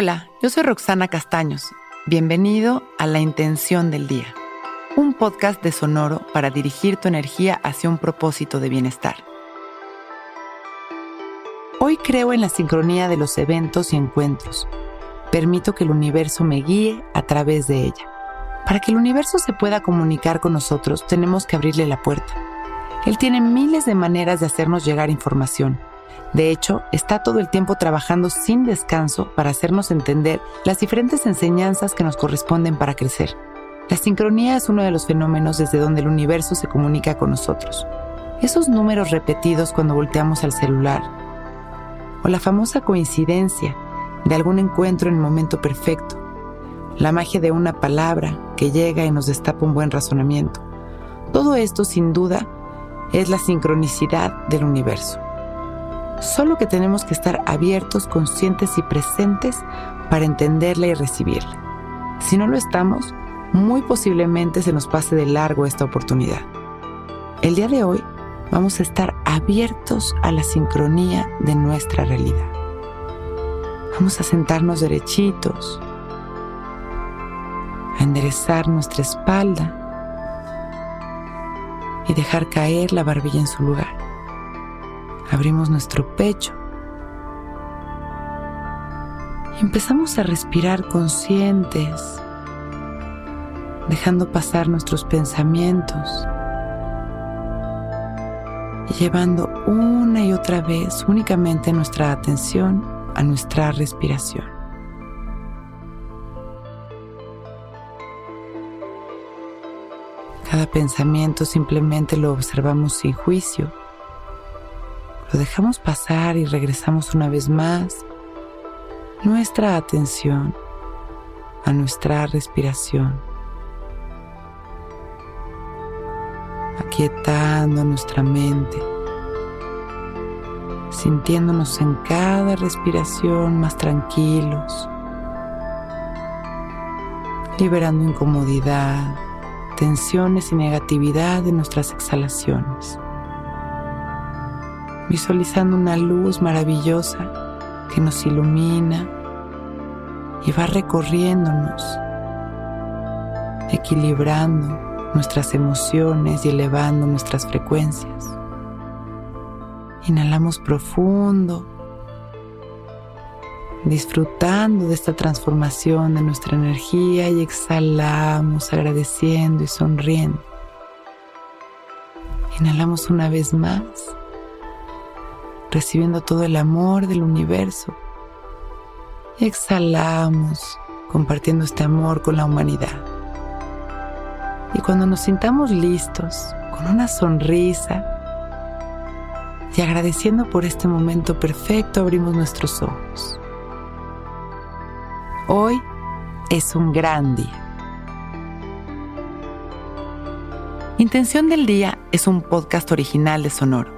Hola, yo soy Roxana Castaños. Bienvenido a La Intención del Día, un podcast de Sonoro para dirigir tu energía hacia un propósito de bienestar. Hoy creo en la sincronía de los eventos y encuentros. Permito que el universo me guíe a través de ella. Para que el universo se pueda comunicar con nosotros, tenemos que abrirle la puerta. Él tiene miles de maneras de hacernos llegar información. De hecho, está todo el tiempo trabajando sin descanso para hacernos entender las diferentes enseñanzas que nos corresponden para crecer. La sincronía es uno de los fenómenos desde donde el universo se comunica con nosotros. Esos números repetidos cuando volteamos al celular. O la famosa coincidencia de algún encuentro en el momento perfecto. La magia de una palabra que llega y nos destapa un buen razonamiento. Todo esto, sin duda, es la sincronicidad del universo. Solo que tenemos que estar abiertos, conscientes y presentes para entenderla y recibirla. Si no lo estamos, muy posiblemente se nos pase de largo esta oportunidad. El día de hoy vamos a estar abiertos a la sincronía de nuestra realidad. Vamos a sentarnos derechitos, a enderezar nuestra espalda y dejar caer la barbilla en su lugar. Abrimos nuestro pecho y empezamos a respirar conscientes, dejando pasar nuestros pensamientos y llevando una y otra vez únicamente nuestra atención a nuestra respiración. Cada pensamiento simplemente lo observamos sin juicio lo dejamos pasar y regresamos una vez más. Nuestra atención a nuestra respiración, aquietando nuestra mente, sintiéndonos en cada respiración más tranquilos, liberando incomodidad, tensiones y negatividad de nuestras exhalaciones visualizando una luz maravillosa que nos ilumina y va recorriéndonos, equilibrando nuestras emociones y elevando nuestras frecuencias. Inhalamos profundo, disfrutando de esta transformación de nuestra energía y exhalamos agradeciendo y sonriendo. Inhalamos una vez más recibiendo todo el amor del universo. exhalamos compartiendo este amor con la humanidad. Y cuando nos sintamos listos, con una sonrisa y agradeciendo por este momento perfecto, abrimos nuestros ojos. Hoy es un gran día. Intención del Día es un podcast original de Sonoro.